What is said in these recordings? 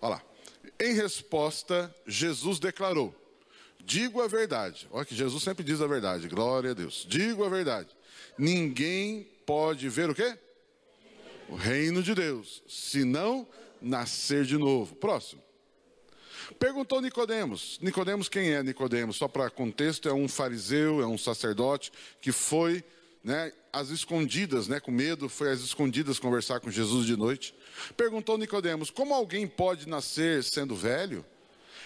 Olha lá. Em resposta, Jesus declarou: Digo a verdade. Olha que Jesus sempre diz a verdade. Glória a Deus. Digo a verdade. Ninguém pode ver o quê? O reino de Deus, se não nascer de novo. Próximo. Perguntou Nicodemos. Nicodemos quem é Nicodemos? Só para contexto, é um fariseu, é um sacerdote que foi né, às escondidas, né, com medo, foi às escondidas conversar com Jesus de noite. Perguntou Nicodemos: Como alguém pode nascer sendo velho?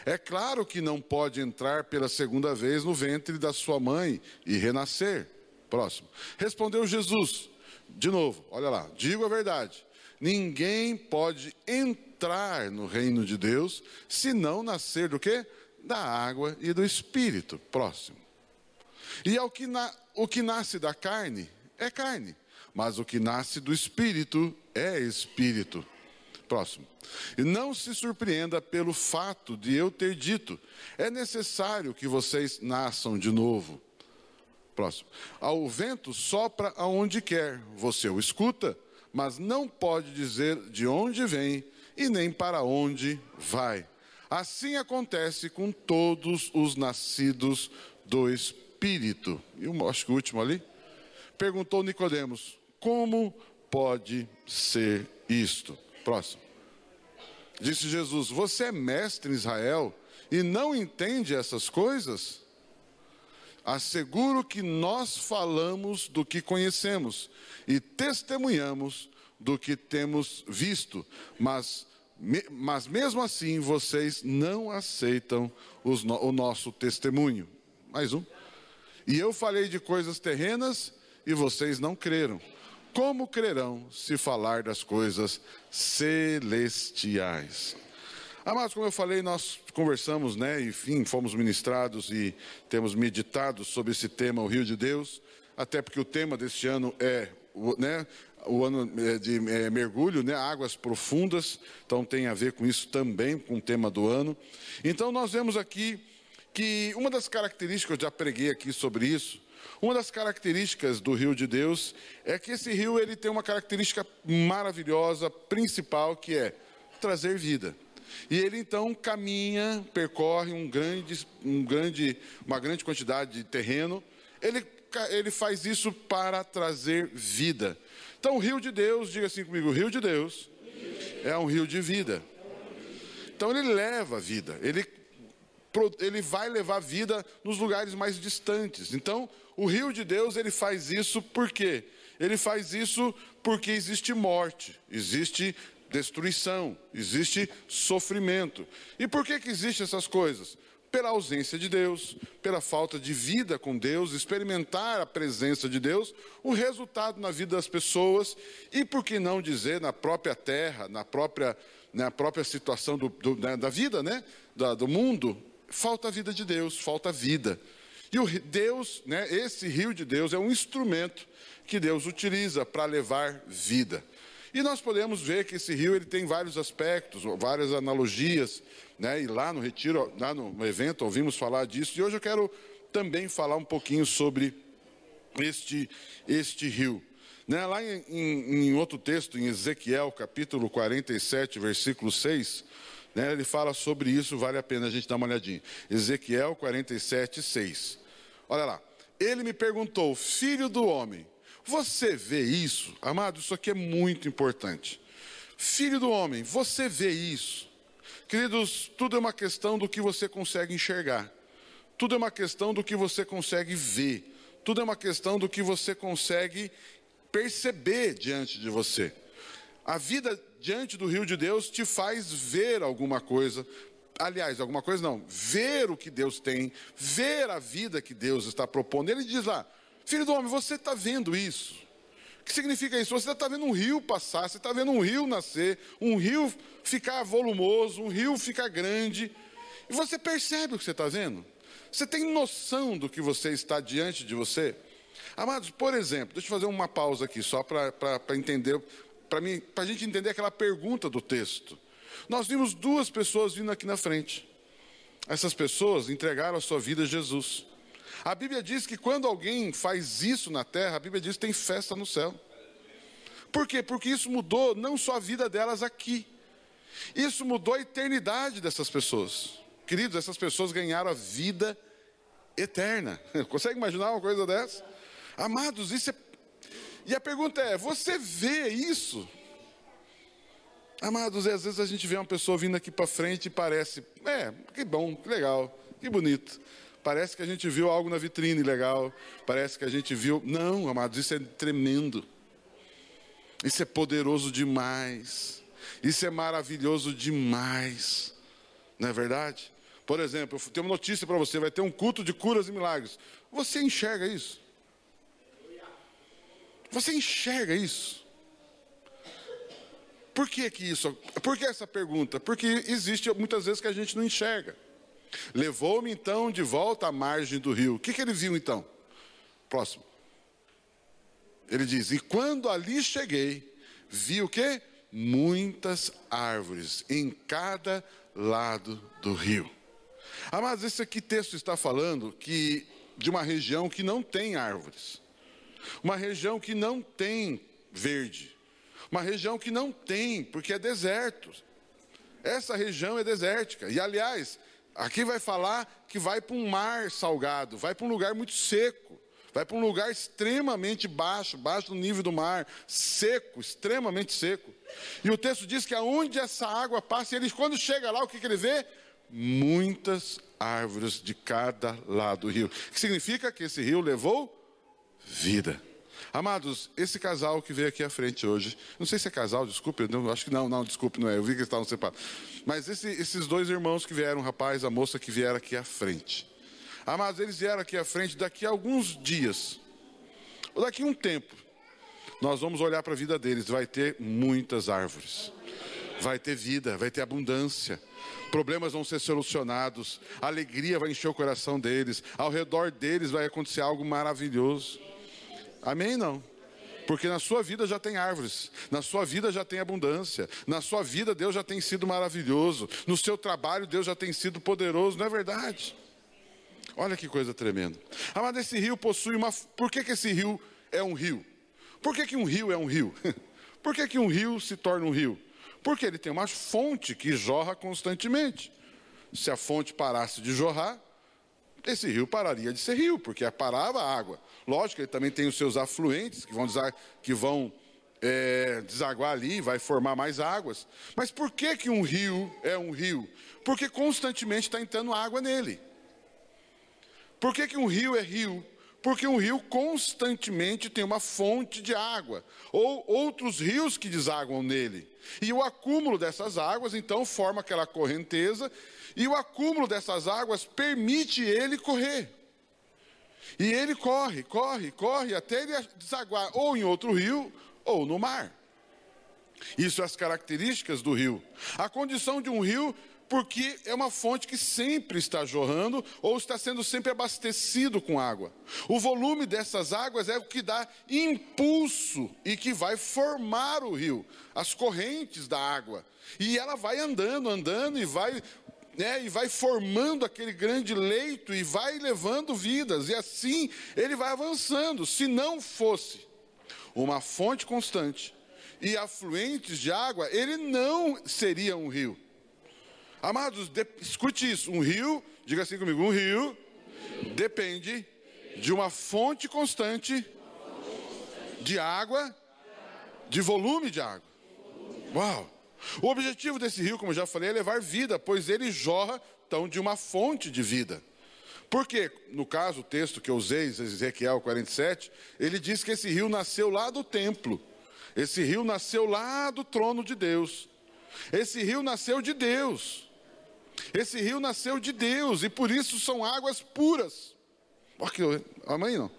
É claro que não pode entrar pela segunda vez no ventre da sua mãe e renascer. Próximo. Respondeu Jesus, de novo, olha lá, digo a verdade. Ninguém pode entrar no reino de Deus se não nascer do quê? Da água e do espírito. Próximo. E ao que na, o que nasce da carne é carne, mas o que nasce do espírito é espírito. Próximo. E não se surpreenda pelo fato de eu ter dito: é necessário que vocês nasçam de novo. Próximo. O vento sopra aonde quer, você o escuta, mas não pode dizer de onde vem e nem para onde vai. Assim acontece com todos os nascidos do Espírito. E acho que o último ali. Perguntou Nicodemos: Como pode ser isto? Próximo. Disse Jesus: Você é mestre em Israel e não entende essas coisas? Asseguro que nós falamos do que conhecemos e testemunhamos do que temos visto, mas, mas mesmo assim vocês não aceitam os, o nosso testemunho. Mais um. E eu falei de coisas terrenas e vocês não creram. Como crerão se falar das coisas celestiais? Amados, como eu falei, nós conversamos, né? Enfim, fomos ministrados e temos meditado sobre esse tema, o Rio de Deus, até porque o tema deste ano é, né? O ano é, de é, mergulho, né? Águas profundas, então tem a ver com isso também, com o tema do ano. Então nós vemos aqui que uma das características, eu já preguei aqui sobre isso, uma das características do rio de Deus é que esse rio ele tem uma característica maravilhosa, principal, que é trazer vida. E ele então caminha, percorre um grande, um grande, uma grande quantidade de terreno. Ele, ele faz isso para trazer vida. Então, o rio de Deus, diga assim comigo: o rio de Deus é um rio de vida. Então, ele leva vida. Ele ele vai levar vida nos lugares mais distantes. Então, o rio de Deus, ele faz isso por quê? Ele faz isso porque existe morte, existe destruição, existe sofrimento. E por que que existe essas coisas? Pela ausência de Deus, pela falta de vida com Deus, experimentar a presença de Deus, o resultado na vida das pessoas e por que não dizer na própria terra, na própria, na própria situação do, do, da vida, né? Da, do mundo, falta a vida de Deus, falta vida. E o Deus, né, esse rio de Deus é um instrumento que Deus utiliza para levar vida. E nós podemos ver que esse rio ele tem vários aspectos, várias analogias, né? E lá no retiro, lá no evento, ouvimos falar disso. E hoje eu quero também falar um pouquinho sobre este este rio. Né? Lá em, em, em outro texto, em Ezequiel, capítulo 47, versículo 6, né, ele fala sobre isso, vale a pena a gente dar uma olhadinha. Ezequiel 47, 6. Olha lá. Ele me perguntou, filho do homem, você vê isso? Amado, isso aqui é muito importante. Filho do homem, você vê isso? Queridos, tudo é uma questão do que você consegue enxergar. Tudo é uma questão do que você consegue ver. Tudo é uma questão do que você consegue perceber diante de você. A vida diante do rio de Deus te faz ver alguma coisa. Aliás, alguma coisa não, ver o que Deus tem, ver a vida que Deus está propondo. Ele diz lá: Filho do homem, você está vendo isso? O que significa isso? Você está vendo um rio passar, você está vendo um rio nascer, um rio ficar volumoso, um rio ficar grande, e você percebe o que você está vendo? Você tem noção do que você está diante de você? Amados, por exemplo, deixa eu fazer uma pausa aqui, só para entender, para a gente entender aquela pergunta do texto. Nós vimos duas pessoas vindo aqui na frente. Essas pessoas entregaram a sua vida a Jesus. A Bíblia diz que quando alguém faz isso na terra, a Bíblia diz que tem festa no céu. Por quê? Porque isso mudou não só a vida delas aqui, isso mudou a eternidade dessas pessoas. Queridos, essas pessoas ganharam a vida eterna. Consegue imaginar uma coisa dessa? Amados, isso é. E a pergunta é: você vê isso? Amados, às vezes a gente vê uma pessoa vindo aqui para frente e parece, é, que bom, que legal, que bonito. Parece que a gente viu algo na vitrine legal. Parece que a gente viu. Não, amados, isso é tremendo. Isso é poderoso demais. Isso é maravilhoso demais. Não é verdade? Por exemplo, eu tenho uma notícia para você: vai ter um culto de curas e milagres. Você enxerga isso? Você enxerga isso? Por que, que isso? Por que essa pergunta? Porque existe muitas vezes que a gente não enxerga. Levou-me então de volta à margem do rio. O que, que ele viu então? Próximo. Ele diz: E quando ali cheguei, vi o que? Muitas árvores em cada lado do rio. Ah, mas esse aqui texto está falando que de uma região que não tem árvores, uma região que não tem verde, uma região que não tem, porque é deserto. Essa região é desértica. E aliás, Aqui vai falar que vai para um mar salgado, vai para um lugar muito seco, vai para um lugar extremamente baixo, baixo do nível do mar, seco, extremamente seco. E o texto diz que aonde essa água passa, ele quando chega lá, o que, que ele vê? Muitas árvores de cada lado do rio. O que significa que esse rio levou vida. Amados, esse casal que veio aqui à frente hoje, não sei se é casal, desculpe, não, acho que não, não, desculpe, não é, eu vi que eles estavam separados. Mas esse, esses dois irmãos que vieram, o rapaz, a moça que vieram aqui à frente. Amados, eles vieram aqui à frente daqui a alguns dias, ou daqui a um tempo, nós vamos olhar para a vida deles, vai ter muitas árvores, vai ter vida, vai ter abundância, problemas vão ser solucionados, alegria vai encher o coração deles, ao redor deles vai acontecer algo maravilhoso. Amém? Não. Porque na sua vida já tem árvores, na sua vida já tem abundância, na sua vida Deus já tem sido maravilhoso, no seu trabalho Deus já tem sido poderoso, não é verdade? Olha que coisa tremenda. Ah, mas esse rio possui uma. Por que, que esse rio é um rio? Por que, que um rio é um rio? Por que, que um rio se torna um rio? Porque ele tem uma fonte que jorra constantemente. Se a fonte parasse de jorrar, esse rio pararia de ser rio, porque parava a água. Lógico, ele também tem os seus afluentes que vão, que vão é, desaguar ali, vai formar mais águas. Mas por que, que um rio é um rio? Porque constantemente está entrando água nele. Por que, que um rio é rio? Porque um rio constantemente tem uma fonte de água, ou outros rios que desaguam nele. E o acúmulo dessas águas, então, forma aquela correnteza e o acúmulo dessas águas permite ele correr. E ele corre, corre, corre até ele desaguar ou em outro rio ou no mar. Isso é as características do rio. A condição de um rio, porque é uma fonte que sempre está jorrando ou está sendo sempre abastecido com água. O volume dessas águas é o que dá impulso e que vai formar o rio, as correntes da água. E ela vai andando, andando e vai né, e vai formando aquele grande leito e vai levando vidas, e assim ele vai avançando. Se não fosse uma fonte constante e afluentes de água, ele não seria um rio. Amados, de, escute isso: um rio, diga assim comigo, um rio depende de uma fonte constante de água, de volume de água. Uau! O objetivo desse rio, como eu já falei, é levar vida, pois ele jorra tão de uma fonte de vida. Porque, no caso, o texto que eu usei, Ezequiel 47, ele diz que esse rio nasceu lá do templo. Esse rio nasceu lá do trono de Deus. Esse rio nasceu de Deus. Esse rio nasceu de Deus e por isso são águas puras. Olha que, amém não?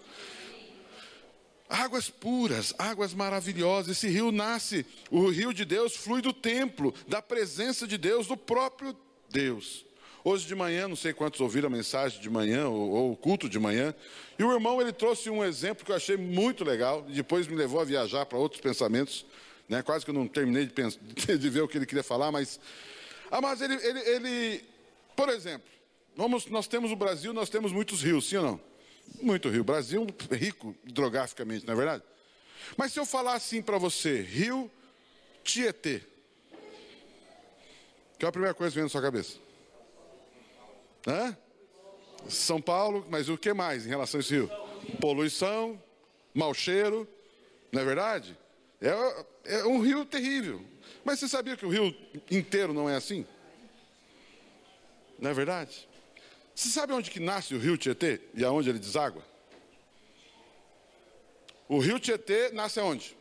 Águas puras, águas maravilhosas. Esse rio nasce, o rio de Deus flui do templo, da presença de Deus, do próprio Deus. Hoje de manhã, não sei quantos ouviram a mensagem de manhã ou, ou o culto de manhã, e o irmão ele trouxe um exemplo que eu achei muito legal, e depois me levou a viajar para outros pensamentos, né? Quase que eu não terminei de, pensar, de ver o que ele queria falar, mas, ah, mas ele, ele, ele, por exemplo, vamos, nós temos o Brasil, nós temos muitos rios, sim ou não? Muito rio. Brasil rico hidrograficamente, não é verdade? Mas se eu falar assim para você, Rio Tietê, qual é a primeira coisa que vem na sua cabeça? Hã? São Paulo, mas o que mais em relação a esse rio? Poluição, mau cheiro, não é verdade? É, é um rio terrível. Mas você sabia que o rio inteiro não é assim? Não é verdade? Você sabe onde que nasce o rio Tietê e aonde ele deságua? O rio Tietê nasce aonde?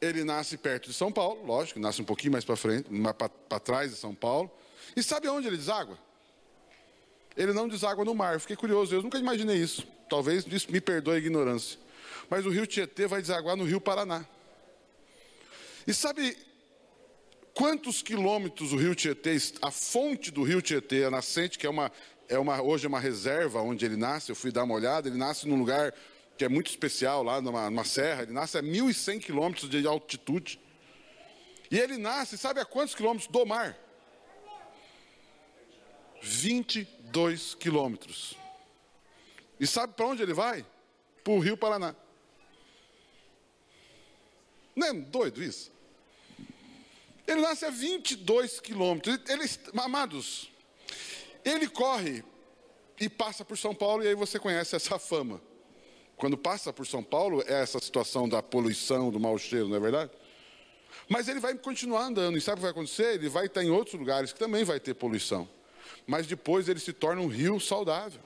Ele nasce perto de São Paulo, lógico, nasce um pouquinho mais para frente, para trás de São Paulo. E sabe aonde ele deságua? Ele não deságua no mar. Fiquei curioso, eu nunca imaginei isso. Talvez isso me perdoe a ignorância. Mas o rio Tietê vai desaguar no rio Paraná. E sabe quantos quilômetros o rio Tietê, a fonte do rio Tietê, a nascente, que é uma, é uma, hoje é uma reserva onde ele nasce, eu fui dar uma olhada, ele nasce num lugar que é muito especial, lá numa, numa serra, ele nasce a 1.100 quilômetros de altitude. E ele nasce, sabe a quantos quilômetros do mar? 22 quilômetros. E sabe para onde ele vai? Para o Rio Paraná. Não é doido isso? Ele nasce a 22 quilômetros. Ele, amados, ele corre e passa por São Paulo, e aí você conhece essa fama. Quando passa por São Paulo, é essa situação da poluição, do mau cheiro, não é verdade? Mas ele vai continuar andando, e sabe o que vai acontecer? Ele vai estar em outros lugares que também vai ter poluição. Mas depois ele se torna um rio saudável.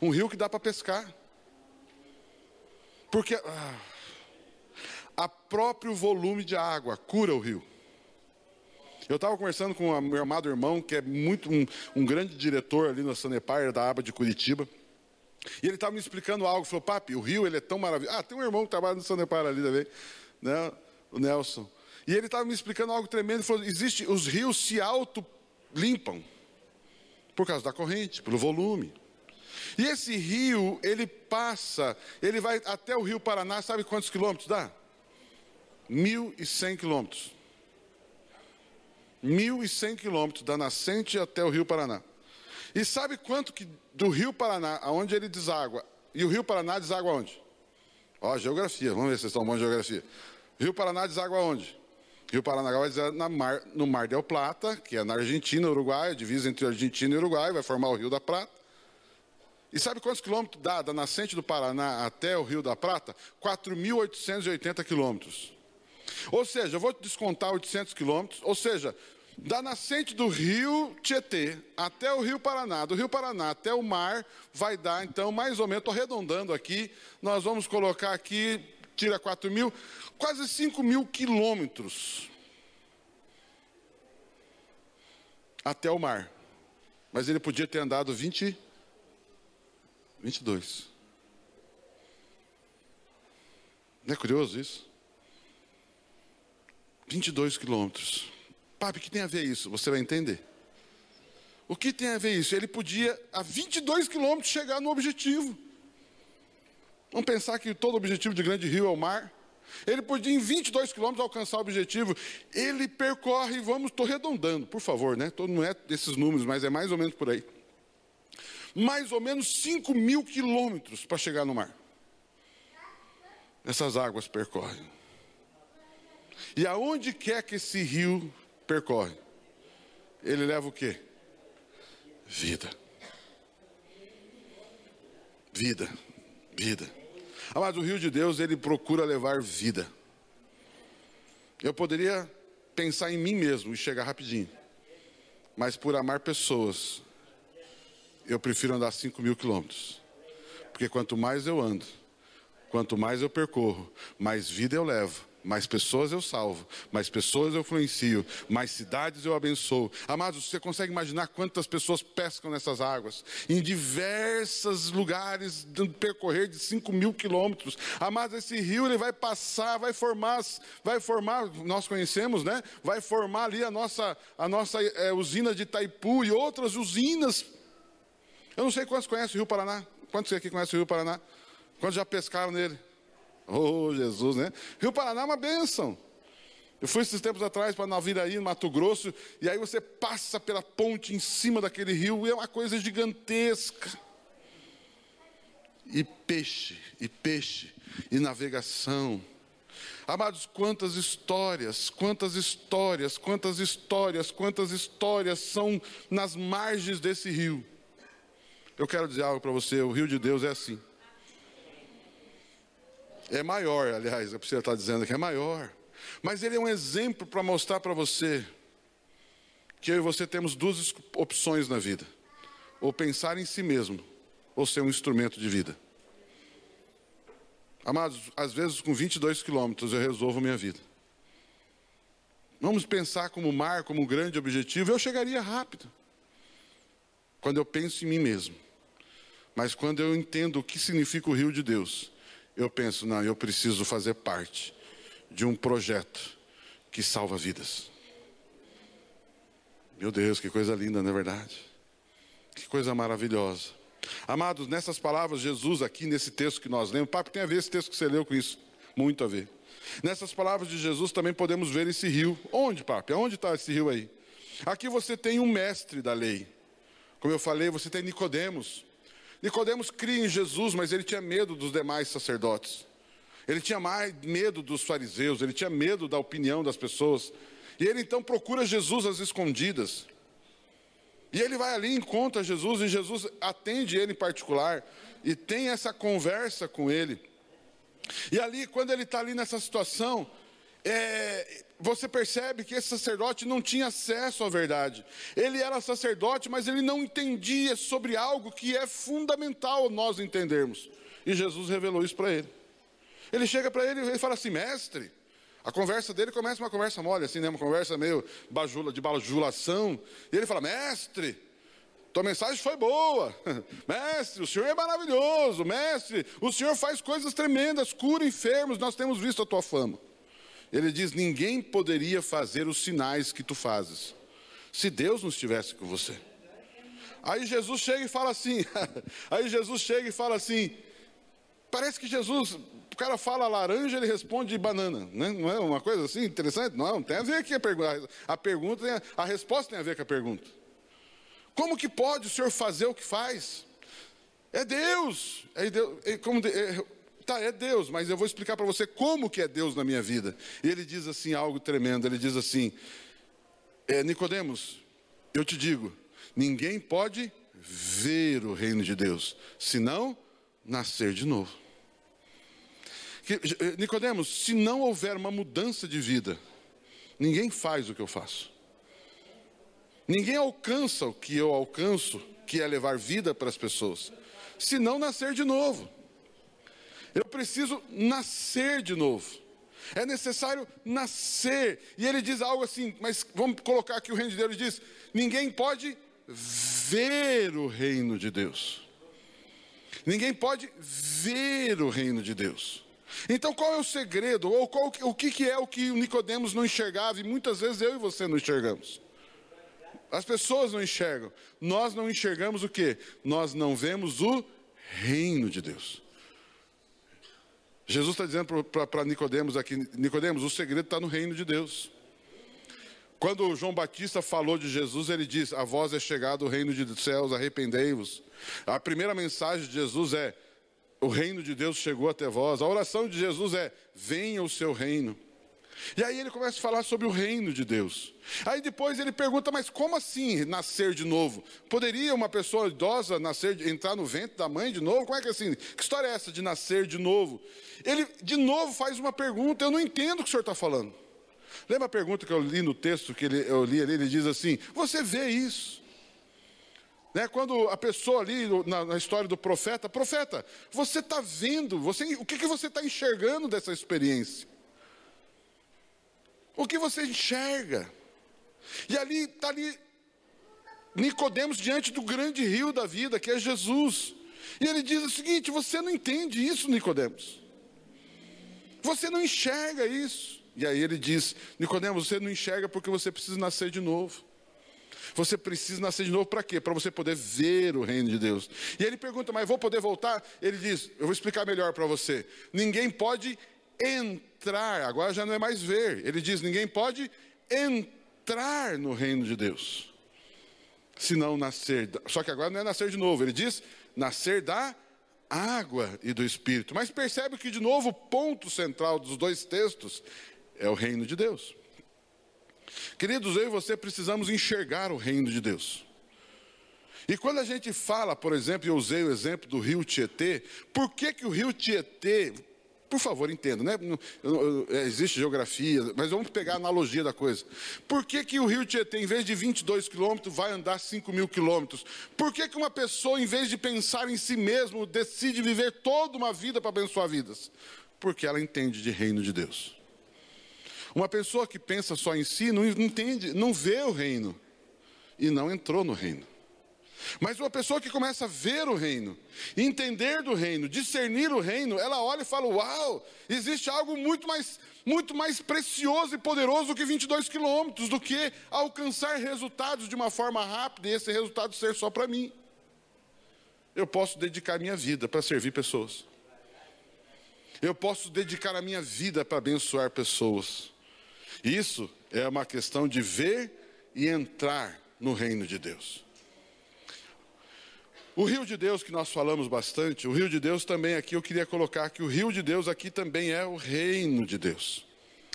Um rio que dá para pescar. Porque ah, a próprio volume de água cura o rio. Eu estava conversando com o meu amado irmão, que é muito um, um grande diretor ali no Sanepar, da aba de Curitiba. E ele estava me explicando algo, falou, papi, o rio ele é tão maravilhoso. Ah, tem um irmão que trabalha no Sanepar ali também, né? o Nelson. E ele estava me explicando algo tremendo, ele falou, existe, os rios se auto-limpam, por causa da corrente, pelo volume. E esse rio, ele passa, ele vai até o rio Paraná, sabe quantos quilômetros dá? 1.100 quilômetros. 1.100 quilômetros da nascente até o Rio Paraná. E sabe quanto que do Rio Paraná, aonde ele deságua, e o Rio Paraná deságua onde? Ó, geografia, vamos ver se vocês estão bons de geografia. Rio Paraná deságua onde? Rio Paraná vai deságua mar, no Mar del Plata, que é na Argentina, Uruguai, divisa entre Argentina e Uruguai, vai formar o Rio da Prata. E sabe quantos quilômetros dá da nascente do Paraná até o Rio da Prata? 4.880 quilômetros. Ou seja, eu vou descontar 800 quilômetros, ou seja, da nascente do rio Tietê até o rio Paraná, do rio Paraná até o mar, vai dar, então, mais ou menos, estou arredondando aqui, nós vamos colocar aqui, tira 4 mil, quase 5 mil quilômetros até o mar. Mas ele podia ter andado 20, 22. Não é curioso isso? 22 quilômetros. Papi, o que tem a ver isso? Você vai entender. O que tem a ver isso? Ele podia, a 22 quilômetros, chegar no objetivo. Vamos pensar que todo objetivo de grande rio é o mar. Ele podia, em 22 quilômetros, alcançar o objetivo. Ele percorre, vamos, estou redondando, por favor, né? Não é desses números, mas é mais ou menos por aí. Mais ou menos 5 mil quilômetros para chegar no mar. Essas águas percorrem. E aonde quer que esse rio percorre, ele leva o quê? Vida. Vida. Vida. Mas o rio de Deus, ele procura levar vida. Eu poderia pensar em mim mesmo e chegar rapidinho. Mas por amar pessoas, eu prefiro andar 5 mil quilômetros. Porque quanto mais eu ando, quanto mais eu percorro, mais vida eu levo mais pessoas eu salvo, mais pessoas eu influencio, mais cidades eu abençoo. Amados, você consegue imaginar quantas pessoas pescam nessas águas? Em diversos lugares, percorrer de 5 mil quilômetros. Amados, esse rio ele vai passar, vai formar, vai formar, nós conhecemos, né? Vai formar ali a nossa, a nossa é, usina de Itaipu e outras usinas. Eu não sei quantos conhecem o Rio Paraná. Quantos aqui conhecem o Rio Paraná? Quantos já pescaram nele? Oh, Jesus, né? Rio Paraná é uma bênção. Eu fui esses tempos atrás para Naviraí, no Mato Grosso, e aí você passa pela ponte em cima daquele rio, e é uma coisa gigantesca. E peixe, e peixe, e navegação. Amados, quantas histórias, quantas histórias, quantas histórias, quantas histórias são nas margens desse rio. Eu quero dizer algo para você: o rio de Deus é assim. É maior, aliás, a pessoa está dizendo que é maior. Mas ele é um exemplo para mostrar para você que eu e você temos duas opções na vida: ou pensar em si mesmo, ou ser um instrumento de vida. Amados, às vezes com 22 quilômetros eu resolvo minha vida. Vamos pensar como mar, como um grande objetivo, eu chegaria rápido. Quando eu penso em mim mesmo. Mas quando eu entendo o que significa o rio de Deus, eu penso, não, eu preciso fazer parte de um projeto que salva vidas. Meu Deus, que coisa linda, não é verdade? Que coisa maravilhosa. Amados, nessas palavras, Jesus, aqui nesse texto que nós lemos, papo tem a ver esse texto que você leu com isso, muito a ver. Nessas palavras de Jesus também podemos ver esse rio. Onde, papo? Onde está esse rio aí? Aqui você tem um mestre da lei. Como eu falei, você tem Nicodemos. Nicodemos cria em Jesus, mas ele tinha medo dos demais sacerdotes. Ele tinha mais medo dos fariseus, ele tinha medo da opinião das pessoas. E ele então procura Jesus às escondidas. E ele vai ali, encontra Jesus, e Jesus atende ele em particular, e tem essa conversa com ele. E ali, quando ele está ali nessa situação, é, você percebe que esse sacerdote não tinha acesso à verdade. Ele era sacerdote, mas ele não entendia sobre algo que é fundamental nós entendermos. E Jesus revelou isso para ele. Ele chega para ele e fala assim: Mestre, a conversa dele começa uma conversa mole, assim, né? uma conversa meio bajula, de bajulação. E ele fala: Mestre, tua mensagem foi boa. Mestre, o Senhor é maravilhoso. Mestre, o Senhor faz coisas tremendas, cura enfermos, nós temos visto a tua fama. Ele diz: ninguém poderia fazer os sinais que tu fazes, se Deus não estivesse com você. Aí Jesus chega e fala assim, aí Jesus chega e fala assim, parece que Jesus, o cara fala laranja, ele responde banana, né? não é uma coisa assim interessante? Não, tem a ver com a pergunta, a pergunta, a resposta tem a ver com a pergunta. Como que pode o Senhor fazer o que faz? É Deus, é Deus, é como, é, Tá, é Deus, mas eu vou explicar para você como que é Deus na minha vida. E ele diz assim algo tremendo. Ele diz assim: é, Nicodemos, eu te digo, ninguém pode ver o reino de Deus, senão nascer de novo. Eh, Nicodemos, se não houver uma mudança de vida, ninguém faz o que eu faço. Ninguém alcança o que eu alcanço, que é levar vida para as pessoas, se não nascer de novo. Eu preciso nascer de novo. É necessário nascer. E ele diz algo assim, mas vamos colocar aqui o reino de Deus. Ele diz: ninguém pode ver o reino de Deus. Ninguém pode ver o reino de Deus. Então qual é o segredo? Ou qual, o que, que é o que o Nicodemos não enxergava e muitas vezes eu e você não enxergamos? As pessoas não enxergam. Nós não enxergamos o que? Nós não vemos o reino de Deus. Jesus está dizendo para Nicodemos aqui, Nicodemos, o segredo está no reino de Deus. Quando João Batista falou de Jesus, ele diz: A voz é chegada o reino dos céus, arrependei-vos. A primeira mensagem de Jesus é: O reino de Deus chegou até vós. A oração de Jesus é: Venha o seu reino. E aí ele começa a falar sobre o reino de Deus. Aí depois ele pergunta, mas como assim nascer de novo? Poderia uma pessoa idosa nascer, entrar no ventre da mãe de novo? Como é que é assim? Que história é essa de nascer de novo? Ele de novo faz uma pergunta, eu não entendo o que o senhor está falando. Lembra a pergunta que eu li no texto que ele, eu li ali? Ele diz assim: Você vê isso? Né, quando a pessoa ali, na, na história do profeta, profeta, você está vendo, você, o que, que você está enxergando dessa experiência? O que você enxerga? E ali está ali Nicodemos diante do grande rio da vida, que é Jesus. E ele diz o seguinte: você não entende isso, Nicodemos. Você não enxerga isso. E aí ele diz: Nicodemos, você não enxerga porque você precisa nascer de novo. Você precisa nascer de novo para quê? Para você poder ver o reino de Deus. E ele pergunta: Mas vou poder voltar? Ele diz: Eu vou explicar melhor para você. Ninguém pode entrar, agora já não é mais ver. Ele diz: Ninguém pode entrar no reino de Deus se não nascer. Só que agora não é nascer de novo, ele diz nascer da água e do espírito. Mas percebe que, de novo, o ponto central dos dois textos é o reino de Deus. Queridos, eu e você precisamos enxergar o reino de Deus. E quando a gente fala, por exemplo, eu usei o exemplo do rio Tietê, por que, que o rio Tietê por favor, entenda, né? É, existe geografia, mas vamos pegar a analogia da coisa. Por que, que o rio Tietê, em vez de 22 quilômetros, vai andar 5 mil quilômetros? Por que, que uma pessoa, em vez de pensar em si mesmo, decide viver toda uma vida para abençoar vidas? Porque ela entende de reino de Deus. Uma pessoa que pensa só em si não entende, não vê o reino e não entrou no reino. Mas uma pessoa que começa a ver o reino, entender do reino, discernir o reino, ela olha e fala: Uau, existe algo muito mais, muito mais precioso e poderoso do que 22 quilômetros, do que alcançar resultados de uma forma rápida e esse resultado ser só para mim. Eu posso dedicar minha vida para servir pessoas. Eu posso dedicar a minha vida para abençoar pessoas. Isso é uma questão de ver e entrar no reino de Deus. O rio de Deus que nós falamos bastante, o rio de Deus também aqui, eu queria colocar que o rio de Deus aqui também é o reino de Deus.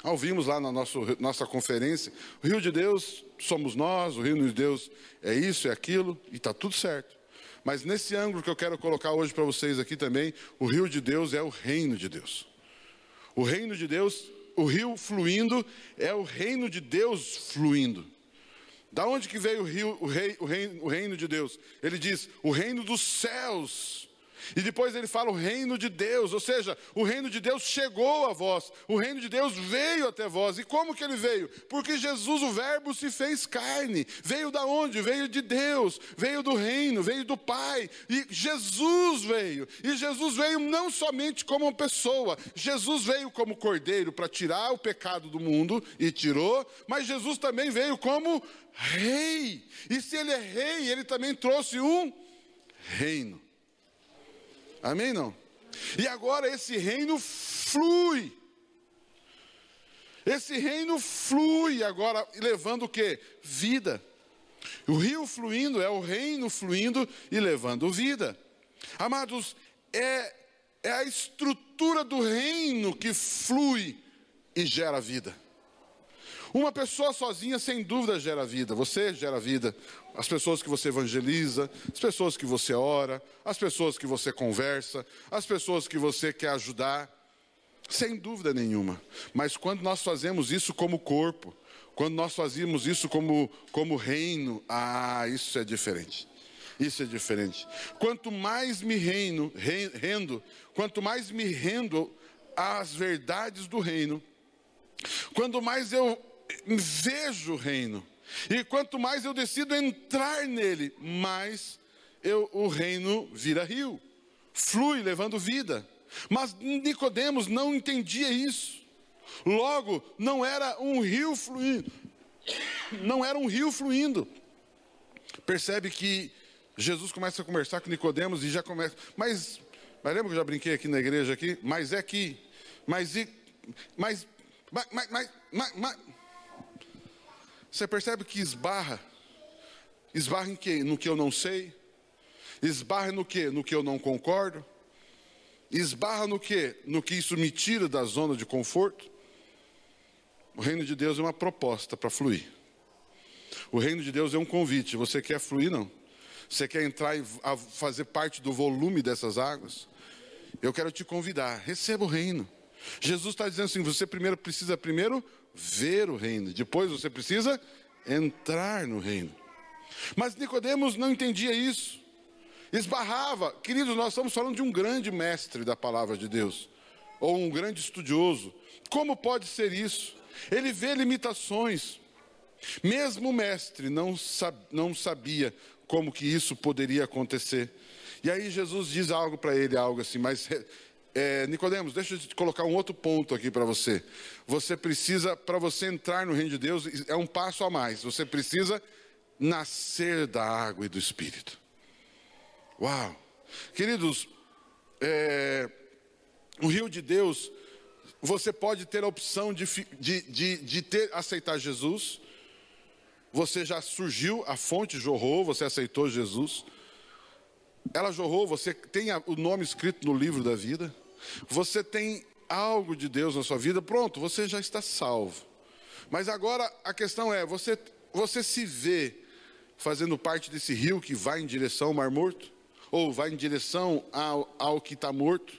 Ouvimos lá na nossa, nossa conferência, o rio de Deus somos nós, o reino de Deus é isso, é aquilo, e está tudo certo. Mas nesse ângulo que eu quero colocar hoje para vocês aqui também, o rio de Deus é o reino de Deus. O reino de Deus, o rio fluindo, é o reino de Deus fluindo. Da onde que veio o, rio, o, rei, o, reino, o reino de Deus? Ele diz, o reino dos céus e depois ele fala o reino de Deus, ou seja, o reino de Deus chegou a vós, o reino de Deus veio até vós. E como que ele veio? Porque Jesus, o Verbo, se fez carne. Veio da onde? Veio de Deus, veio do reino, veio do Pai. E Jesus veio. E Jesus veio não somente como uma pessoa, Jesus veio como cordeiro para tirar o pecado do mundo e tirou, mas Jesus também veio como rei. E se ele é rei, ele também trouxe um reino. Amém? Não? E agora esse reino flui. Esse reino flui agora, levando o que? Vida. O rio fluindo é o reino fluindo e levando vida. Amados, é, é a estrutura do reino que flui e gera vida. Uma pessoa sozinha, sem dúvida, gera vida. Você gera vida. As pessoas que você evangeliza, as pessoas que você ora, as pessoas que você conversa, as pessoas que você quer ajudar. Sem dúvida nenhuma. Mas quando nós fazemos isso como corpo, quando nós fazemos isso como, como reino, ah, isso é diferente. Isso é diferente. Quanto mais me reino, rendo, quanto mais me rendo às verdades do reino, quanto mais eu vejo o reino. E quanto mais eu decido entrar nele, mais eu, o reino vira rio, flui levando vida. Mas Nicodemos não entendia isso. Logo, não era um rio fluindo. Não era um rio fluindo. Percebe que Jesus começa a conversar com Nicodemos e já começa. Mas, mas lembra que eu já brinquei aqui na igreja aqui? Mas é que, mas e, mas, mas, mas, mas, mas você percebe que esbarra? Esbarra em quê? No que eu não sei? Esbarra no que? No que eu não concordo? Esbarra no que? No que isso me tira da zona de conforto? O reino de Deus é uma proposta para fluir. O reino de Deus é um convite. Você quer fluir? Não. Você quer entrar e fazer parte do volume dessas águas? Eu quero te convidar. Receba o reino. Jesus está dizendo assim: você primeiro precisa primeiro ver o reino, depois você precisa entrar no reino. Mas Nicodemos não entendia isso. Esbarrava, queridos, nós estamos falando de um grande mestre da palavra de Deus, ou um grande estudioso. Como pode ser isso? ele vê limitações. Mesmo o mestre não, não sabia como que isso poderia acontecer. E aí Jesus diz algo para ele, algo assim, mas é, Nicodemos, deixa eu colocar um outro ponto aqui para você. Você precisa, para você entrar no reino de Deus, é um passo a mais. Você precisa nascer da água e do Espírito. Uau! Queridos, é, o rio de Deus, você pode ter a opção de, de, de, de ter, aceitar Jesus. Você já surgiu, a fonte jorrou, você aceitou Jesus. Ela jorrou, você tem o nome escrito no livro da vida. Você tem algo de Deus na sua vida, pronto, você já está salvo. Mas agora a questão é: você, você se vê fazendo parte desse rio que vai em direção ao Mar Morto? Ou vai em direção ao, ao que está morto?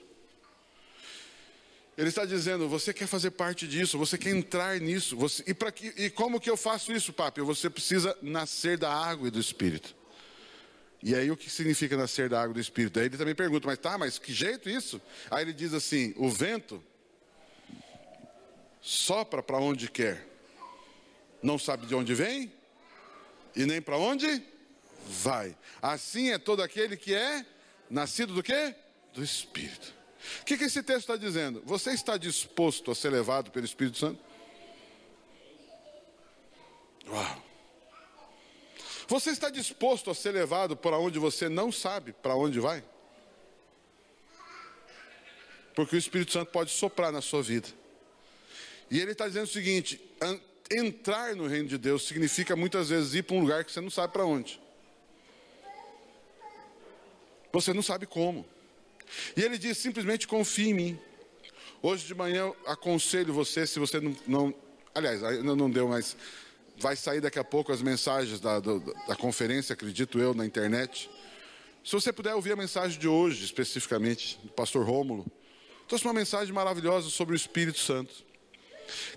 Ele está dizendo: você quer fazer parte disso, você quer entrar nisso. Você, e, que, e como que eu faço isso, papi? Você precisa nascer da água e do Espírito. E aí o que significa nascer da água do Espírito? Aí ele também pergunta, mas tá, mas que jeito isso? Aí ele diz assim: o vento sopra para onde quer, não sabe de onde vem e nem para onde vai. Assim é todo aquele que é nascido do quê? Do Espírito. O que, que esse texto está dizendo? Você está disposto a ser levado pelo Espírito Santo? Uau! Você está disposto a ser levado para onde você não sabe para onde vai? Porque o Espírito Santo pode soprar na sua vida. E ele está dizendo o seguinte: entrar no reino de Deus significa muitas vezes ir para um lugar que você não sabe para onde. Você não sabe como. E ele diz simplesmente confie em mim. Hoje de manhã eu aconselho você, se você não, não aliás, ainda não deu, mas vai sair daqui a pouco as mensagens da, da, conferência, acredito eu, na internet. Se você puder ouvir a mensagem de hoje, especificamente, do pastor Rômulo, trouxe uma mensagem maravilhosa sobre o Espírito Santo.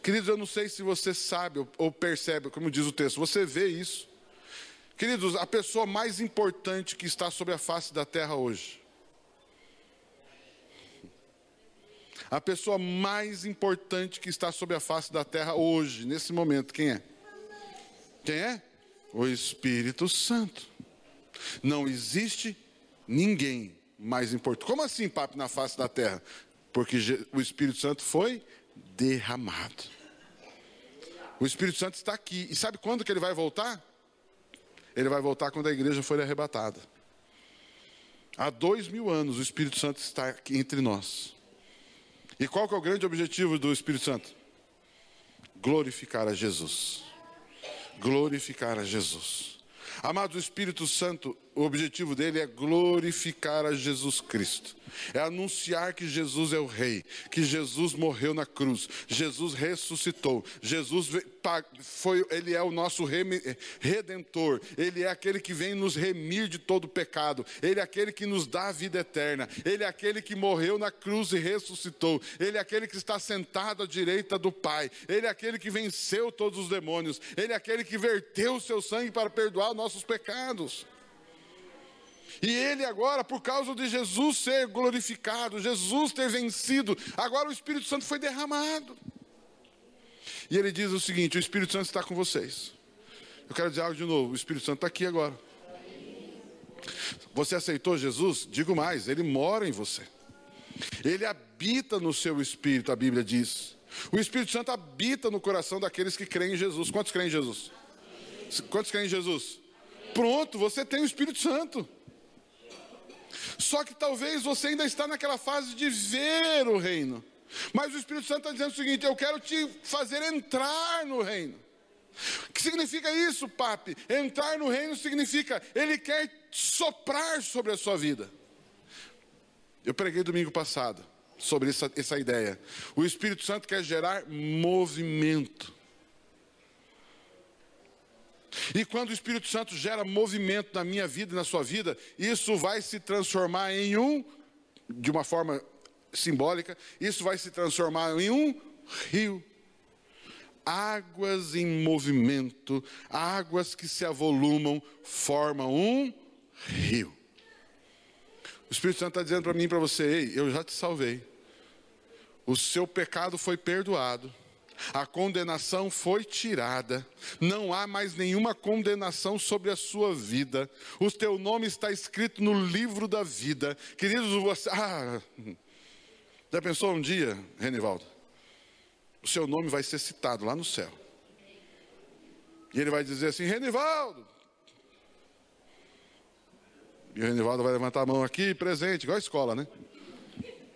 Queridos, eu não sei se você sabe ou percebe, como diz o texto, você vê isso. Queridos, a pessoa mais importante que está sobre a face da terra hoje. A pessoa mais importante que está sobre a face da terra hoje, nesse momento, quem é? Quem é? O Espírito Santo. Não existe ninguém mais importante. Como assim, papo, na face da terra? Porque o Espírito Santo foi derramado. O Espírito Santo está aqui. E sabe quando que ele vai voltar? Ele vai voltar quando a igreja for arrebatada. Há dois mil anos o Espírito Santo está aqui entre nós. E qual que é o grande objetivo do Espírito Santo? Glorificar a Jesus glorificar a Jesus. Amados, o Espírito Santo, o objetivo dele é glorificar a Jesus Cristo é anunciar que Jesus é o Rei, que Jesus morreu na cruz, Jesus ressuscitou, Jesus foi, Ele é o nosso redentor, Ele é aquele que vem nos remir de todo pecado, Ele é aquele que nos dá a vida eterna, Ele é aquele que morreu na cruz e ressuscitou, Ele é aquele que está sentado à direita do Pai, Ele é aquele que venceu todos os demônios, Ele é aquele que verteu o seu sangue para perdoar nossos pecados. E ele agora, por causa de Jesus ser glorificado, Jesus ter vencido, agora o Espírito Santo foi derramado. E ele diz o seguinte: o Espírito Santo está com vocês. Eu quero dizer algo de novo: o Espírito Santo está aqui agora. Você aceitou Jesus? Digo mais, ele mora em você. Ele habita no seu espírito, a Bíblia diz. O Espírito Santo habita no coração daqueles que creem em Jesus. Quantos creem em Jesus? Quantos creem em Jesus? Pronto, você tem o Espírito Santo. Só que talvez você ainda está naquela fase de ver o reino. Mas o Espírito Santo está dizendo o seguinte: eu quero te fazer entrar no reino. O que significa isso, papi? Entrar no reino significa ele quer soprar sobre a sua vida. Eu preguei domingo passado sobre essa, essa ideia. O Espírito Santo quer gerar movimento. E quando o Espírito Santo gera movimento na minha vida e na sua vida, isso vai se transformar em um, de uma forma simbólica, isso vai se transformar em um rio. Águas em movimento, águas que se avolumam, formam um rio. O Espírito Santo está dizendo para mim e para você: ei, eu já te salvei. O seu pecado foi perdoado. A condenação foi tirada. Não há mais nenhuma condenação sobre a sua vida. O teu nome está escrito no livro da vida. Queridos, você. Ah, já pensou um dia, Renivaldo? O seu nome vai ser citado lá no céu. E ele vai dizer assim: Renivaldo. E o Renivaldo vai levantar a mão aqui, presente, igual a escola, né?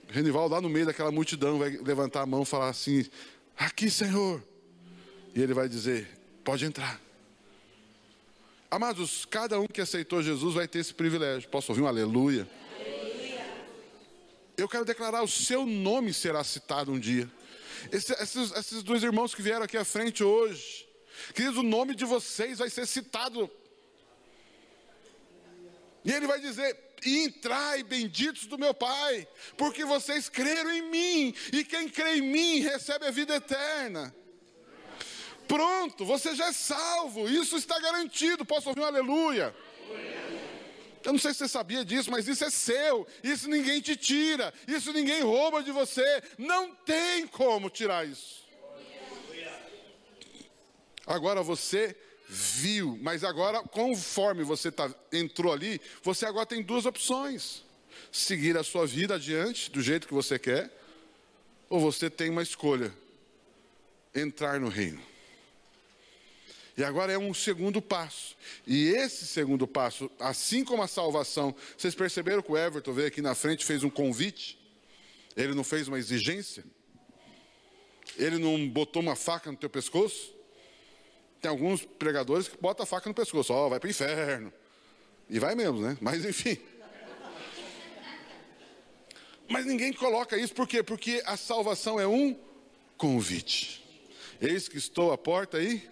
Renivaldo lá no meio daquela multidão vai levantar a mão e falar assim: Aqui, Senhor. E ele vai dizer: Pode entrar. Amados, cada um que aceitou Jesus vai ter esse privilégio. Posso ouvir um aleluia? aleluia. Eu quero declarar: o seu nome será citado um dia. Esse, esses, esses dois irmãos que vieram aqui à frente hoje, queridos, o nome de vocês vai ser citado. E ele vai dizer: entrai, benditos do meu Pai, porque vocês creram em mim, e quem crê em mim recebe a vida eterna. Pronto, você já é salvo, isso está garantido. Posso ouvir um aleluia? Eu não sei se você sabia disso, mas isso é seu, isso ninguém te tira, isso ninguém rouba de você, não tem como tirar isso. Agora você viu, mas agora, conforme você tá, entrou ali, você agora tem duas opções: seguir a sua vida adiante do jeito que você quer, ou você tem uma escolha: entrar no reino. E agora é um segundo passo. E esse segundo passo, assim como a salvação, vocês perceberam que o Everton veio aqui na frente fez um convite? Ele não fez uma exigência? Ele não botou uma faca no teu pescoço? Tem alguns pregadores que botam a faca no pescoço, ó, oh, vai para o inferno. E vai mesmo, né? Mas enfim. Mas ninguém coloca isso, por quê? Porque a salvação é um convite. Eis que estou à porta aí.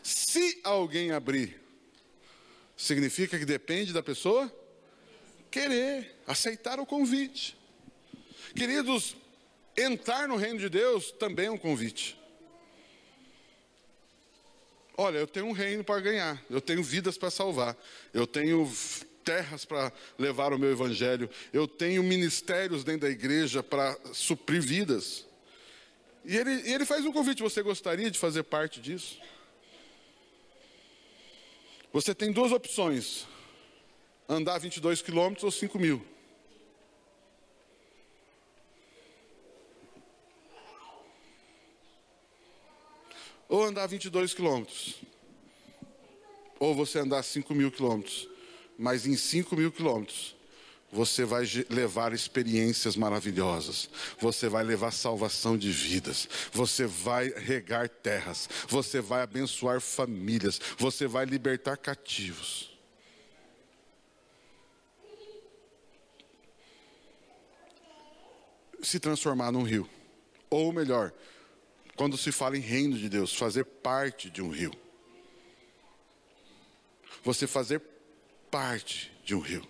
Se alguém abrir, significa que depende da pessoa querer, aceitar o convite. Queridos, entrar no reino de Deus também é um convite. Olha, eu tenho um reino para ganhar, eu tenho vidas para salvar, eu tenho terras para levar o meu evangelho, eu tenho ministérios dentro da igreja para suprir vidas. E ele, e ele faz um convite: você gostaria de fazer parte disso? Você tem duas opções: andar 22 quilômetros ou 5 mil. Ou andar 22 quilômetros. Ou você andar 5 mil quilômetros. Mas em 5 mil quilômetros, você vai levar experiências maravilhosas, você vai levar salvação de vidas, você vai regar terras, você vai abençoar famílias, você vai libertar cativos. Se transformar num rio, ou melhor, quando se fala em reino de Deus, fazer parte de um rio. Você fazer parte de um rio.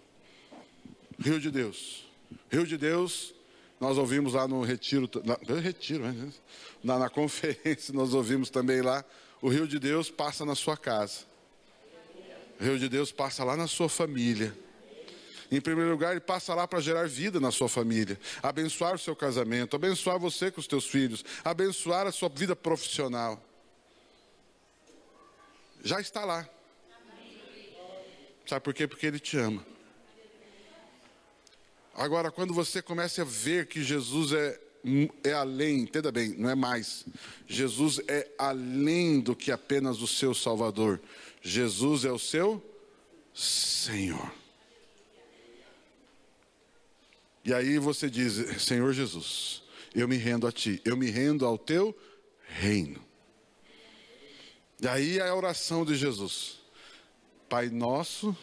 Rio de Deus. Rio de Deus, nós ouvimos lá no retiro, na, retiro, né? na, na conferência, nós ouvimos também lá, o Rio de Deus passa na sua casa. O Rio de Deus passa lá na sua família. Em primeiro lugar, ele passa lá para gerar vida na sua família, abençoar o seu casamento, abençoar você com os teus filhos, abençoar a sua vida profissional. Já está lá. Sabe por quê? Porque ele te ama. Agora, quando você começa a ver que Jesus é, é além, entenda bem, não é mais. Jesus é além do que apenas o seu Salvador. Jesus é o seu Senhor. E aí você diz: Senhor Jesus, eu me rendo a Ti, eu me rendo ao Teu reino. E aí é a oração de Jesus: Pai nosso,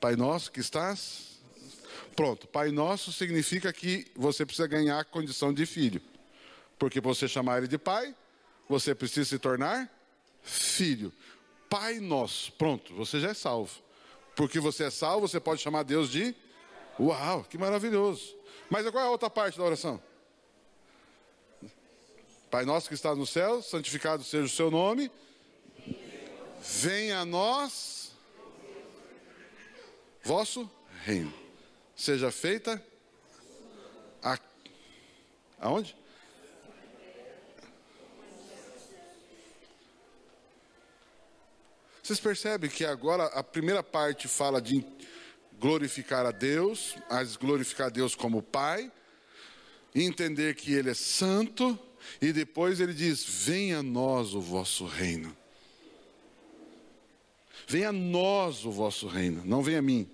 Pai nosso que estás. Pronto, Pai nosso significa que você precisa ganhar a condição de filho. Porque para você chamar ele de pai, você precisa se tornar filho. Pai nosso, pronto, você já é salvo. Porque você é salvo, você pode chamar Deus de Uau, que maravilhoso. Mas qual é a outra parte da oração? Pai nosso que está no céu, santificado seja o seu nome. Venha a nós vosso reino. Seja feita a... aonde? Vocês percebem que agora a primeira parte fala de glorificar a Deus, mas glorificar a Deus como Pai, entender que Ele é santo, e depois ele diz: Venha a nós o vosso reino. Venha a nós o vosso reino, não venha a mim.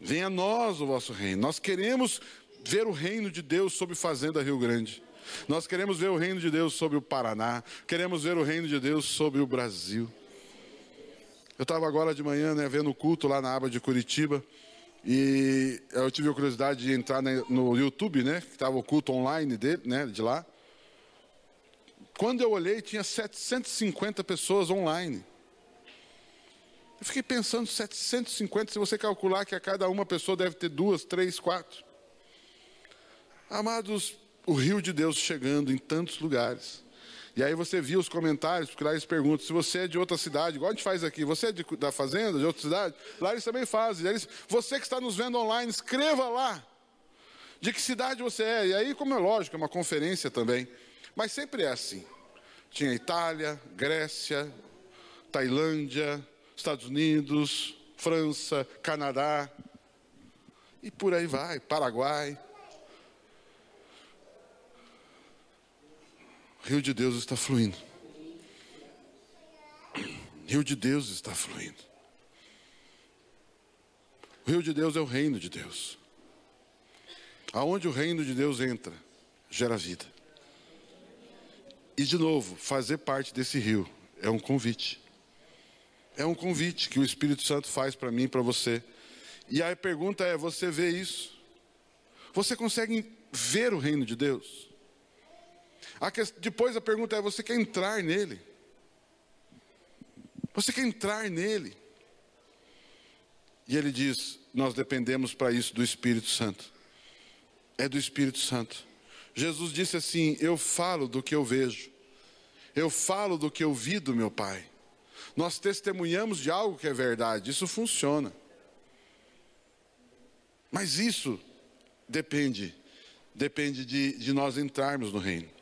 Venha a nós o vosso reino. Nós queremos ver o reino de Deus sobre Fazenda Rio Grande. Nós queremos ver o reino de Deus sobre o Paraná. Queremos ver o reino de Deus sobre o Brasil. Eu estava agora de manhã né, vendo o culto lá na aba de Curitiba. E eu tive a curiosidade de entrar no YouTube, né? Que estava o culto online dele, né, de lá. Quando eu olhei, tinha 750 pessoas online. Eu fiquei pensando, 750, se você calcular que a cada uma pessoa deve ter duas, três, quatro. Amados, o rio de Deus chegando em tantos lugares. E aí você viu os comentários, porque lá eles perguntam se você é de outra cidade, igual a gente faz aqui, você é de, da fazenda, de outra cidade? Lá eles também fazem. Eles, você que está nos vendo online, escreva lá de que cidade você é. E aí, como é lógico, é uma conferência também. Mas sempre é assim. Tinha Itália, Grécia, Tailândia, Estados Unidos, França, Canadá, e por aí vai, Paraguai. Rio de Deus está fluindo. Rio de Deus está fluindo. O rio de Deus é o reino de Deus. Aonde o reino de Deus entra, gera vida. E de novo, fazer parte desse rio é um convite. É um convite que o Espírito Santo faz para mim e para você. E a pergunta é: você vê isso? Você consegue ver o reino de Deus? A que... Depois a pergunta é: você quer entrar nele? Você quer entrar nele? E ele diz: nós dependemos para isso do Espírito Santo. É do Espírito Santo. Jesus disse assim: Eu falo do que eu vejo, eu falo do que eu vi do meu Pai. Nós testemunhamos de algo que é verdade, isso funciona. Mas isso depende, depende de, de nós entrarmos no reino.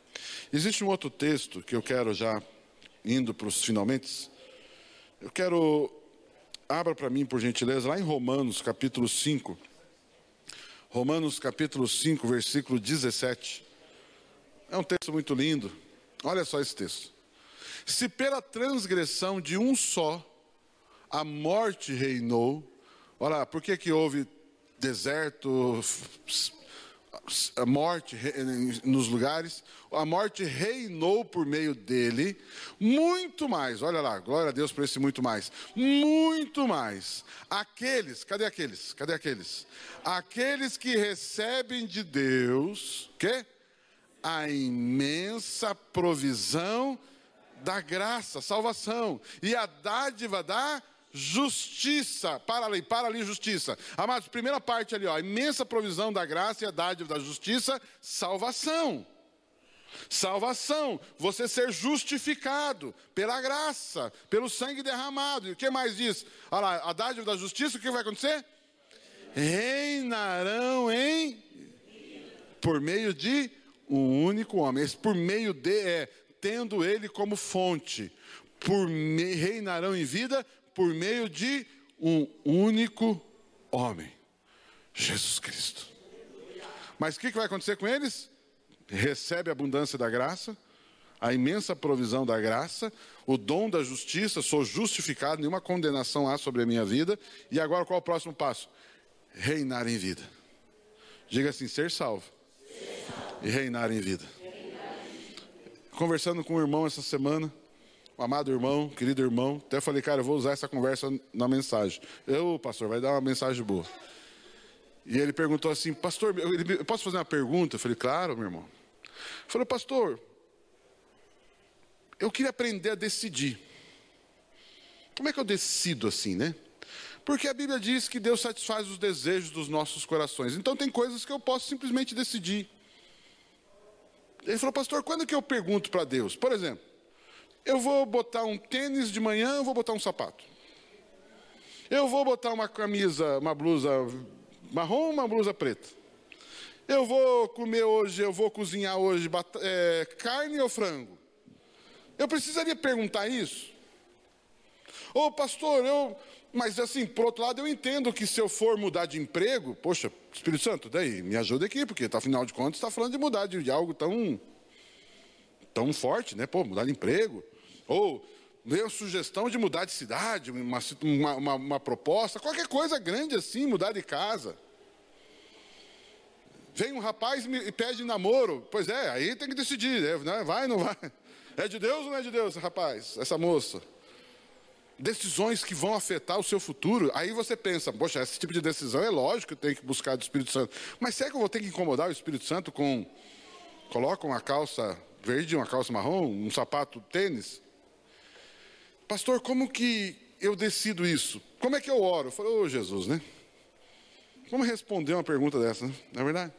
Existe um outro texto que eu quero já, indo para os finalmente, eu quero, abra para mim por gentileza, lá em Romanos capítulo 5. Romanos capítulo 5, versículo 17. É um texto muito lindo. Olha só esse texto. Se pela transgressão de um só a morte reinou, olha, por que que houve deserto, a morte nos lugares, a morte reinou por meio dele, muito mais, olha lá, glória a Deus por esse muito mais, muito mais, aqueles, cadê aqueles? Cadê aqueles? Aqueles que recebem de Deus, que? A imensa provisão da graça, salvação, e a dádiva da justiça. Para ali, para ali, justiça. Amados, primeira parte ali, ó, imensa provisão da graça e a dádiva da justiça, salvação. Salvação, você ser justificado pela graça, pelo sangue derramado. E o que mais diz? Olha lá, a dádiva da justiça, o que vai acontecer? Reinarão em por meio de um único homem. Esse por meio de é tendo ele como fonte. Por me, reinarão em vida por meio de um único homem, Jesus Cristo. Mas o que, que vai acontecer com eles? Recebe a abundância da graça, a imensa provisão da graça, o dom da justiça, sou justificado, nenhuma condenação há sobre a minha vida. E agora qual é o próximo passo? Reinar em vida. Diga assim: ser salvo, e reinar em vida. Conversando com um irmão essa semana, amado irmão, querido irmão. Até falei, cara, eu vou usar essa conversa na mensagem. Eu, pastor, vai dar uma mensagem boa. E ele perguntou assim, pastor, eu posso fazer uma pergunta? Eu falei, claro, meu irmão. Ele falou, pastor, eu queria aprender a decidir. Como é que eu decido assim, né? Porque a Bíblia diz que Deus satisfaz os desejos dos nossos corações. Então tem coisas que eu posso simplesmente decidir. Ele falou, pastor, quando que eu pergunto para Deus? Por exemplo, eu vou botar um tênis de manhã, eu vou botar um sapato. Eu vou botar uma camisa, uma blusa marrom, uma blusa preta. Eu vou comer hoje, eu vou cozinhar hoje é, carne ou frango. Eu precisaria perguntar isso? Ô oh, pastor, eu. Mas assim, por outro lado, eu entendo que se eu for mudar de emprego, poxa, Espírito Santo, daí, me ajuda aqui, porque afinal de contas está falando de mudar de, de, algo tão, tão forte, né? Pô, mudar de emprego. Ou dê sugestão de mudar de cidade, uma, uma, uma, proposta, qualquer coisa grande assim, mudar de casa. Vem um rapaz e pede namoro. Pois é, aí tem que decidir, né? vai ou não vai? É de Deus ou não é de Deus, rapaz, essa moça? Decisões que vão afetar o seu futuro. Aí você pensa, poxa, esse tipo de decisão é lógico que tem que buscar do Espírito Santo. Mas será que eu vou ter que incomodar o Espírito Santo com. Coloca uma calça verde, uma calça marrom, um sapato tênis? Pastor, como que eu decido isso? Como é que eu oro? Eu falei, ô oh, Jesus, né? Como responder uma pergunta dessa, né? Não é verdade?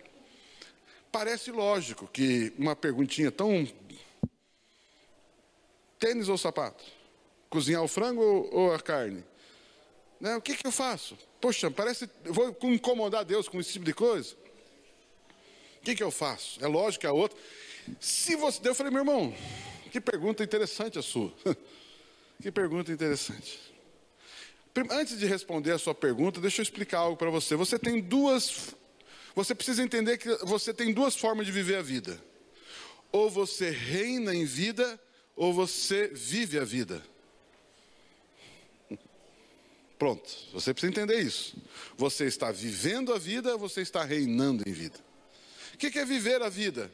Parece lógico que uma perguntinha tão. Tênis ou sapato? Cozinhar o frango ou a carne? Né? O que, que eu faço? Poxa, parece. Vou incomodar Deus com esse tipo de coisa? O que, que eu faço? É lógico que a outra. Se você. Eu falei, meu irmão, que pergunta interessante a sua. que pergunta interessante. Antes de responder a sua pergunta, deixa eu explicar algo para você. Você tem duas você precisa entender que você tem duas formas de viver a vida. Ou você reina em vida, ou você vive a vida. Pronto, você precisa entender isso. Você está vivendo a vida, você está reinando em vida. O que é viver a vida?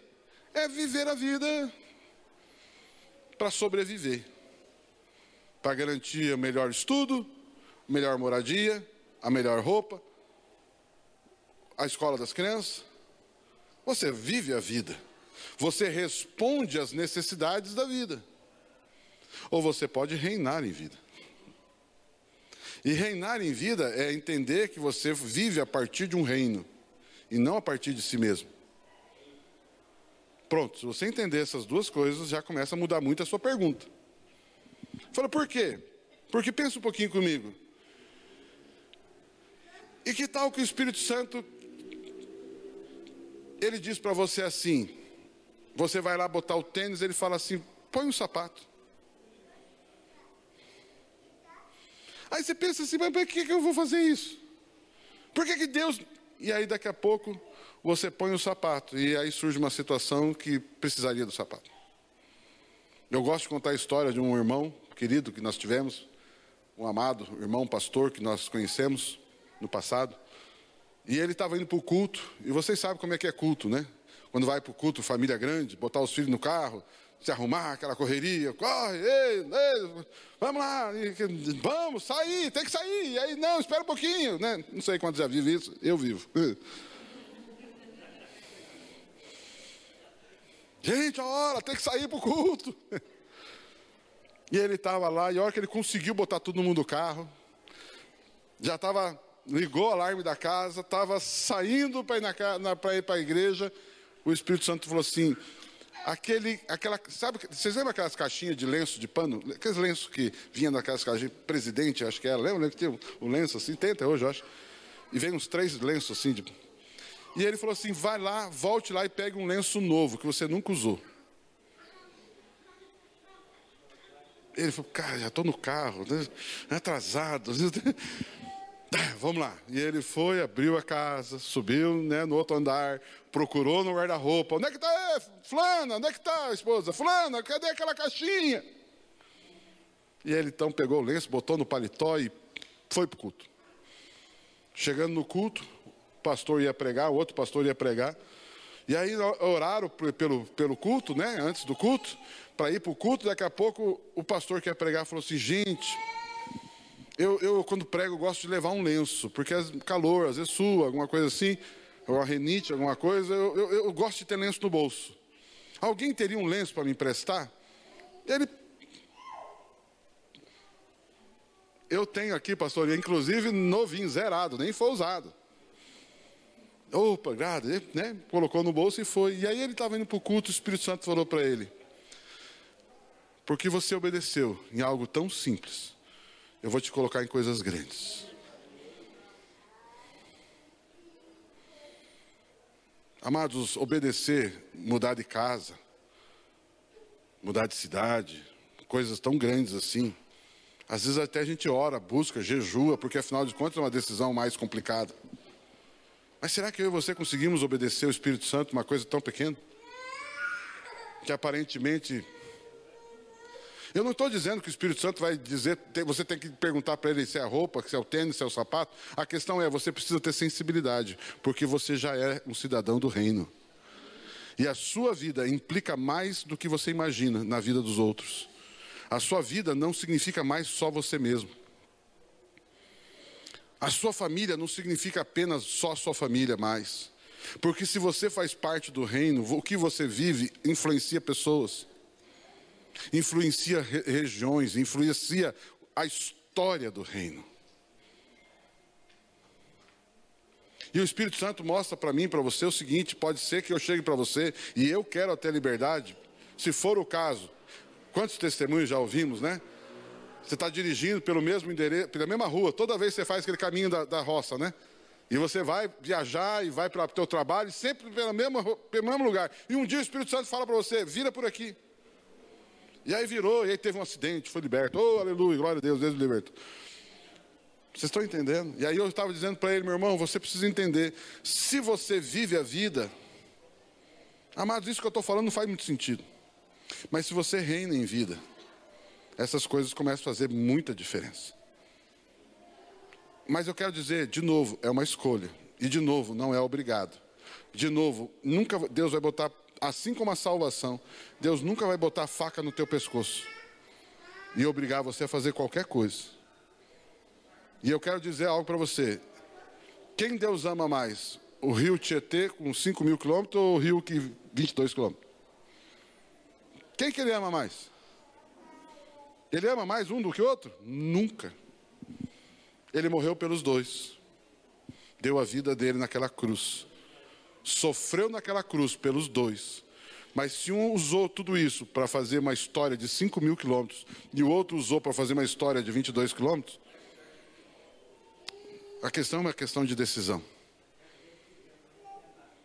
É viver a vida para sobreviver, para garantir o melhor estudo, melhor moradia, a melhor roupa, a escola das crianças. Você vive a vida. Você responde às necessidades da vida. Ou você pode reinar em vida. E reinar em vida é entender que você vive a partir de um reino e não a partir de si mesmo. Pronto, se você entender essas duas coisas, já começa a mudar muito a sua pergunta. Fala, por quê? Porque pensa um pouquinho comigo. E que tal que o Espírito Santo ele diz para você assim: você vai lá botar o tênis, ele fala assim: põe um sapato. Aí você pensa assim, mas por que, que eu vou fazer isso? Por que, que Deus. E aí daqui a pouco você põe o sapato. E aí surge uma situação que precisaria do sapato. Eu gosto de contar a história de um irmão querido que nós tivemos, um amado irmão pastor que nós conhecemos no passado. E ele estava indo para o culto, e vocês sabem como é que é culto, né? Quando vai para o culto, família grande, botar os filhos no carro, se arrumar, aquela correria, corre, ei, ei, vamos lá, vamos, sair, tem que sair. E aí, não, espera um pouquinho, né? Não sei quantos já vivem isso, eu vivo. Gente, a hora, tem que sair para o culto. E ele estava lá, e a hora que ele conseguiu botar todo mundo no carro, já estava ligou o alarme da casa, estava saindo para ir, para a igreja, o Espírito Santo falou assim, aquele, aquela, sabe, vocês lembram aquelas caixinhas de lenço de pano? Aqueles lenços que vinham daquelas caixinhas, presidente, acho que era, lembra que tinha um lenço assim, tem até hoje, eu acho. E vem uns três lenços assim. De... E ele falou assim, vai lá, volte lá e pegue um lenço novo, que você nunca usou. Ele falou, cara, já estou no carro, né? atrasado. Tá, vamos lá. E ele foi, abriu a casa, subiu né, no outro andar, procurou no guarda-roupa. Onde é que está? Fulana, onde é que está a esposa? Fulana, cadê aquela caixinha? E ele então pegou o lenço, botou no paletó e foi para o culto. Chegando no culto, o pastor ia pregar, o outro pastor ia pregar. E aí oraram pelo, pelo culto, né? Antes do culto, para ir para o culto. Daqui a pouco o pastor que ia pregar falou assim: gente, eu, eu, quando prego, gosto de levar um lenço, porque é calor, às vezes sua, alguma coisa assim, ou a renite, alguma coisa, eu, eu, eu gosto de ter lenço no bolso. Alguém teria um lenço para me emprestar? Ele. Eu tenho aqui, pastor, inclusive novinho, zerado, nem foi usado. Opa, grado, né? Colocou no bolso e foi. E aí ele estava indo para o culto, o Espírito Santo falou para ele: Porque você obedeceu em algo tão simples eu vou te colocar em coisas grandes. Amados, obedecer, mudar de casa, mudar de cidade, coisas tão grandes assim, Às vezes até a gente ora, busca, jejua, porque afinal de contas é uma decisão mais complicada. Mas será que eu e você conseguimos obedecer o Espírito Santo uma coisa tão pequena? Que aparentemente. Eu não estou dizendo que o Espírito Santo vai dizer, você tem que perguntar para ele se é a roupa, se é o tênis, se é o sapato. A questão é, você precisa ter sensibilidade, porque você já é um cidadão do reino. E a sua vida implica mais do que você imagina na vida dos outros. A sua vida não significa mais só você mesmo. A sua família não significa apenas só a sua família mais. Porque se você faz parte do reino, o que você vive influencia pessoas, influencia re regiões, influencia a história do reino. E o Espírito Santo mostra para mim, para você, o seguinte: pode ser que eu chegue para você e eu quero até liberdade, se for o caso. Quantos testemunhos já ouvimos, né? Você está dirigindo pelo mesmo endereço, pela mesma rua, toda vez você faz aquele caminho da, da roça, né? E você vai viajar e vai para o teu trabalho, sempre pela mesma, pelo mesmo lugar. E um dia o Espírito Santo fala para você, vira por aqui. E aí virou, e aí teve um acidente, foi liberto. Oh, aleluia, glória a Deus, Deus libertou. Vocês estão entendendo? E aí eu estava dizendo para ele, meu irmão, você precisa entender, se você vive a vida, amados, isso que eu estou falando não faz muito sentido. Mas se você reina em vida, essas coisas começam a fazer muita diferença. Mas eu quero dizer, de novo, é uma escolha. E de novo, não é obrigado. De novo, nunca Deus vai botar, assim como a salvação, Deus nunca vai botar faca no teu pescoço e obrigar você a fazer qualquer coisa. E eu quero dizer algo para você. Quem Deus ama mais? O rio Tietê com 5 mil quilômetros ou o rio que 22 quilômetros? Quem que ele ama mais? Ele ama mais um do que o outro? Nunca. Ele morreu pelos dois. Deu a vida dele naquela cruz. Sofreu naquela cruz pelos dois. Mas se um usou tudo isso para fazer uma história de 5 mil quilômetros e o outro usou para fazer uma história de 22 quilômetros, a questão é uma questão de decisão.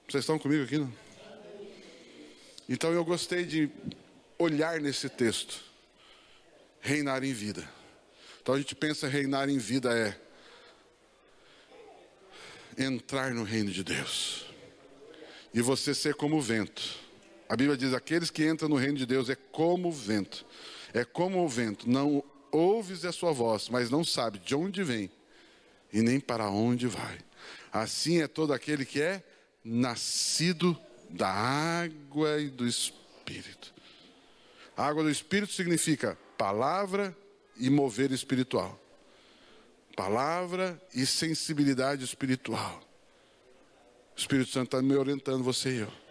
Vocês estão comigo aqui? Não? Então eu gostei de olhar nesse texto reinar em vida. Então a gente pensa reinar em vida é entrar no reino de Deus. E você ser como o vento. A Bíblia diz: aqueles que entram no reino de Deus é como o vento. É como o vento. Não ouves a sua voz, mas não sabe de onde vem e nem para onde vai. Assim é todo aquele que é nascido da água e do Espírito. A água do Espírito significa palavra e mover espiritual. Palavra e sensibilidade espiritual. O Espírito Santo está me orientando, você e eu.